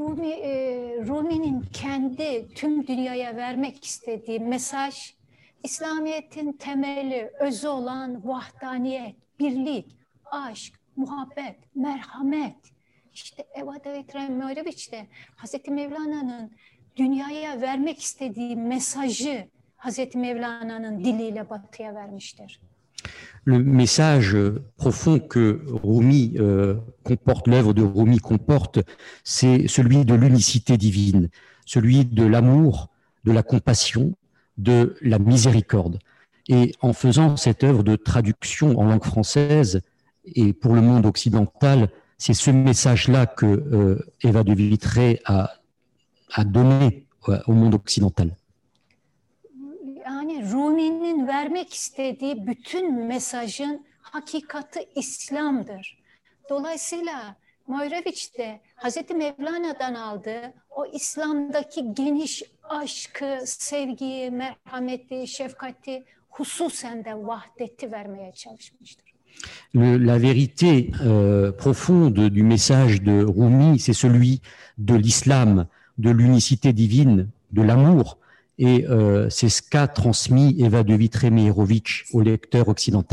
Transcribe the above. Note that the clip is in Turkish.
Rumi, e, Rumi'nin kendi tüm dünyaya vermek istediği mesaj, İslamiyet'in temeli, özü olan vahdaniyet, birlik, aşk, muhabbet, merhamet. İşte Eva David Mevleviç de Hazreti Mevlana'nın dünyaya vermek istediği mesajı Hazreti Mevlana'nın diliyle batıya vermiştir. Le message profond que Rumi euh, comporte, l'œuvre de Rumi comporte, c'est celui de l'unicité divine, celui de l'amour, de la compassion, de la miséricorde. Et en faisant cette œuvre de traduction en langue française et pour le monde occidental, c'est ce message-là que euh, Eva de Vitré a, donné euh, au monde occidental. Rumi'nin vermek istediği bütün mesajın hakikati İslam'dır. Dolayısıyla Moyreviç de Hazreti Mevlana'dan aldığı o İslam'daki geniş aşkı, sevgiyi, merhameti, şefkati, hususen de vahdeti vermeye çalışmıştır. Le- la vérité euh, profonde du message de Rumi, c'est celui de l'islam, de l'unicité divine, de l'amour. Et euh, c'est ce qu'a transmis Eva de Vitré-Meyerovitch au lecteur occidental.